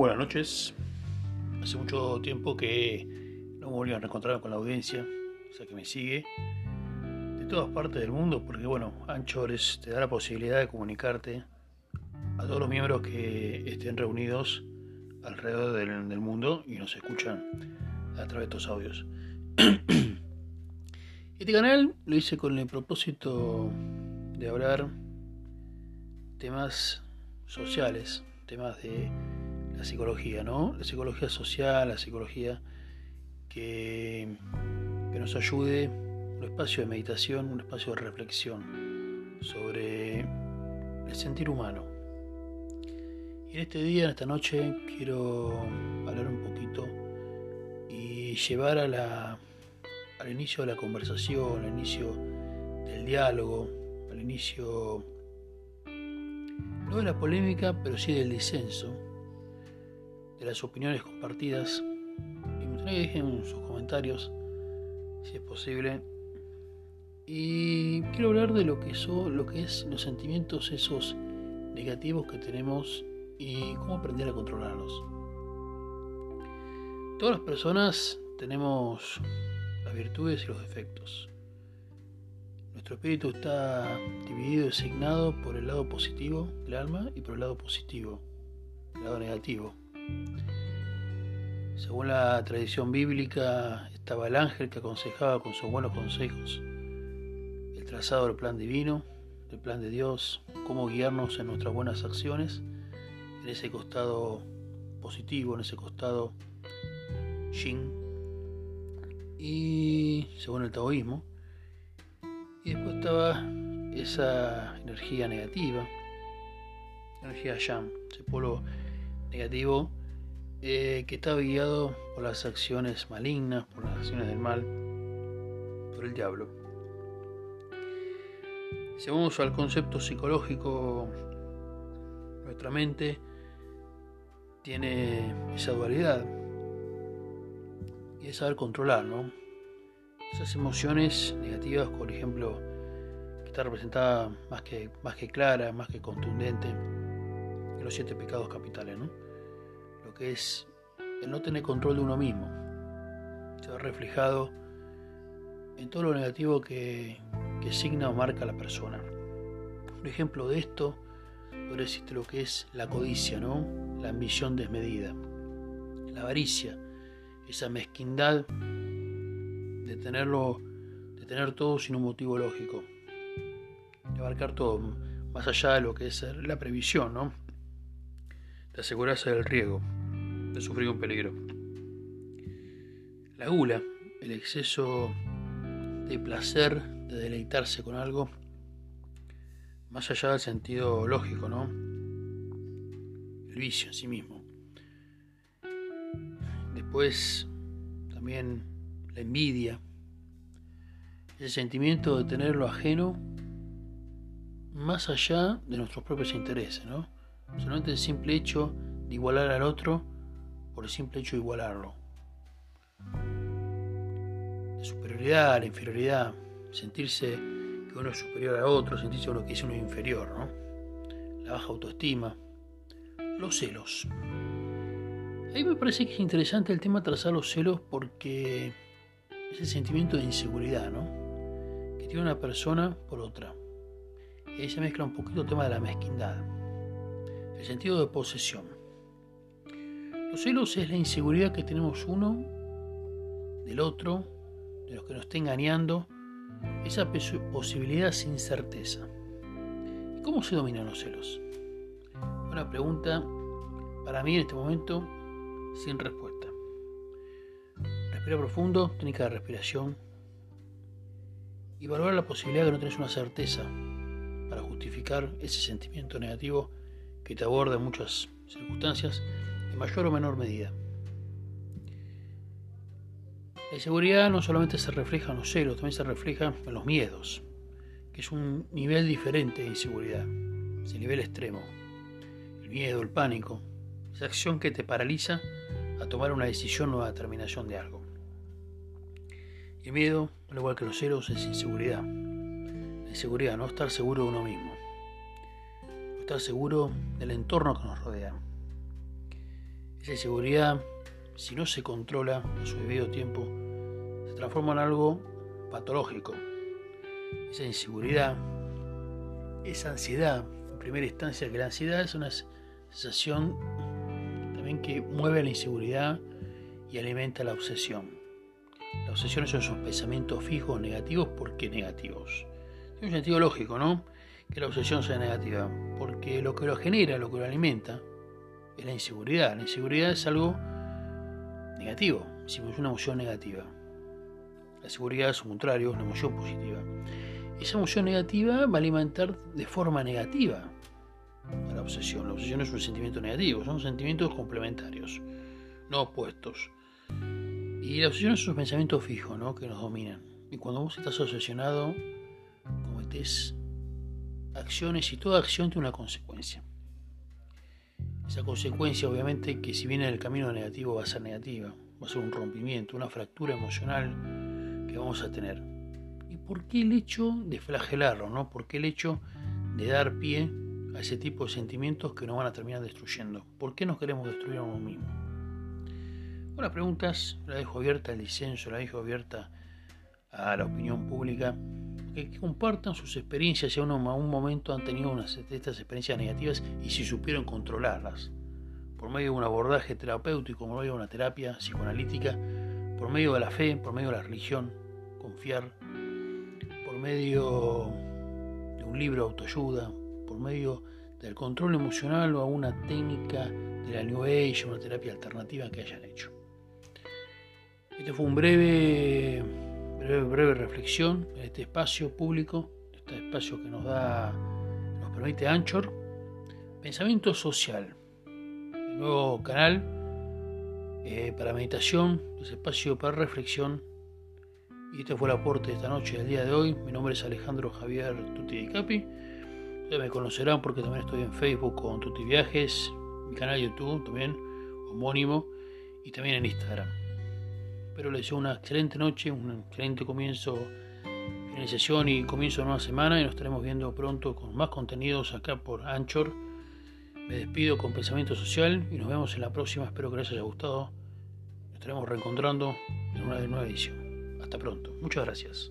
buenas noches. Hace mucho tiempo que no me volví a reencontrar con la audiencia, o sea que me sigue de todas partes del mundo, porque bueno, Anchores te da la posibilidad de comunicarte a todos los miembros que estén reunidos alrededor del, del mundo y nos escuchan a través de estos audios. Este canal lo hice con el propósito de hablar temas sociales, temas de la psicología, ¿no? La psicología social, la psicología que, que nos ayude, un espacio de meditación, un espacio de reflexión sobre el sentir humano. Y en este día, en esta noche, quiero hablar un poquito y llevar a la, al inicio de la conversación, al inicio del diálogo, al inicio no de la polémica, pero sí del disenso, de las opiniones compartidas. Y me gustaría que dejen sus comentarios, si es posible. Y quiero hablar de lo que son, lo que es los sentimientos esos negativos que tenemos y cómo aprender a controlarlos. Todas las personas tenemos las virtudes y los defectos. Nuestro espíritu está dividido y designado por el lado positivo del alma y por el lado positivo, el lado negativo. Según la tradición bíblica, estaba el ángel que aconsejaba con sus buenos consejos el trazado del plan divino, del plan de Dios, cómo guiarnos en nuestras buenas acciones, en ese costado positivo, en ese costado yin. Y según el taoísmo, y después estaba esa energía negativa, energía yang, ese polo negativo eh, que estaba guiado por las acciones malignas, por las acciones del mal, por el diablo. Si vamos al concepto psicológico, nuestra mente tiene esa dualidad y es saber controlar, ¿no? Esas emociones negativas, por ejemplo, que está representada más que, más que clara, más que contundente en los siete pecados capitales, ¿no? Que es el no tener control de uno mismo. Se ve reflejado en todo lo negativo que, que signa o marca la persona. Un ejemplo de esto decirte lo que es la codicia, ¿no? La ambición desmedida, la avaricia, esa mezquindad de tenerlo, de tener todo sin un motivo lógico, de abarcar todo, más allá de lo que es la previsión, ¿no? De asegurarse del riesgo, de sufrir un peligro. La gula, el exceso de placer, de deleitarse con algo, más allá del sentido lógico, ¿no? El vicio en sí mismo. Después, también la envidia, ese sentimiento de tener lo ajeno más allá de nuestros propios intereses, ¿no? Solamente el simple hecho de igualar al otro por el simple hecho de igualarlo. La superioridad, la inferioridad, sentirse que uno es superior a otro, sentirse uno que es uno inferior, ¿no? La baja autoestima, los celos. A mí me parece que es interesante el tema trazar los celos porque ese sentimiento de inseguridad, ¿no? Que tiene una persona por otra. Y ahí se mezcla un poquito el tema de la mezquindad, el sentido de posesión. Los celos es la inseguridad que tenemos uno del otro, de los que nos está engañando, esa posibilidad sin certeza. ¿Y cómo se dominan los celos? Una pregunta para mí en este momento sin respuesta. Respira profundo, técnica de respiración y valorar la posibilidad de que no tenés una certeza para justificar ese sentimiento negativo que te aborda en muchas circunstancias en mayor o menor medida. La inseguridad no solamente se refleja en los celos, también se refleja en los miedos, que es un nivel diferente de inseguridad, es el nivel extremo. El miedo, el pánico, esa acción que te paraliza a tomar una decisión o determinación de algo. El miedo, al igual que los celos, es inseguridad. La inseguridad, no estar seguro de uno mismo. No estar seguro del entorno que nos rodea. Esa inseguridad, si no se controla a su debido tiempo, se transforma en algo patológico. Esa inseguridad, esa ansiedad, en primera instancia, que la ansiedad es una sensación también que mueve la inseguridad y alimenta la obsesión. La obsesión son esos pensamientos fijos negativos, ¿por qué negativos? Tiene un sentido lógico, ¿no? Que la obsesión sea negativa, porque lo que lo genera, lo que lo alimenta, es la inseguridad. La inseguridad es algo negativo, es una emoción negativa. La seguridad, es su contrario, es una emoción positiva. Esa emoción negativa va a alimentar de forma negativa a la obsesión. La obsesión es un sentimiento negativo, son sentimientos complementarios, no opuestos. Y la obsesión es un pensamiento fijo ¿no? que nos dominan. Y cuando vos estás obsesionado, cometés acciones y toda acción tiene una consecuencia. Esa consecuencia obviamente que si viene en el camino negativo va a ser negativa, va a ser un rompimiento, una fractura emocional que vamos a tener. ¿Y por qué el hecho de flagelarlo? ¿no? ¿Por qué el hecho de dar pie a ese tipo de sentimientos que nos van a terminar destruyendo? ¿Por qué nos queremos destruir a uno mismo? Bueno, preguntas la dejo abierta al disenso, la dejo abierta a la opinión pública que, compartan sus experiencias, si a, un momento han tenido unas, estas experiencias negativas y si supieron controlarlas, por medio de un abordaje terapéutico, por medio de una terapia psicoanalítica, por medio de la fe, por medio de la religión, confiar, por medio de un libro de autoayuda, por medio del control emocional o a una técnica de la New Age, una terapia alternativa que hayan hecho. Este fue un breve breve, reflexión en este espacio público, este espacio que nos da, nos permite Anchor. Pensamiento social, nuevo canal eh, para meditación, ese espacio para reflexión. Y este fue el aporte de esta noche, del día de hoy. Mi nombre es Alejandro Javier Tuti Di Capi. Ustedes me conocerán porque también estoy en Facebook con Tuti Viajes, mi canal YouTube también, homónimo, y también en Instagram. Espero les deseo una excelente noche, un excelente comienzo, finalización y comienzo de nueva semana y nos estaremos viendo pronto con más contenidos acá por Anchor. Me despido con Pensamiento Social y nos vemos en la próxima. Espero que les haya gustado. Nos estaremos reencontrando en una nueva edición. Hasta pronto. Muchas gracias.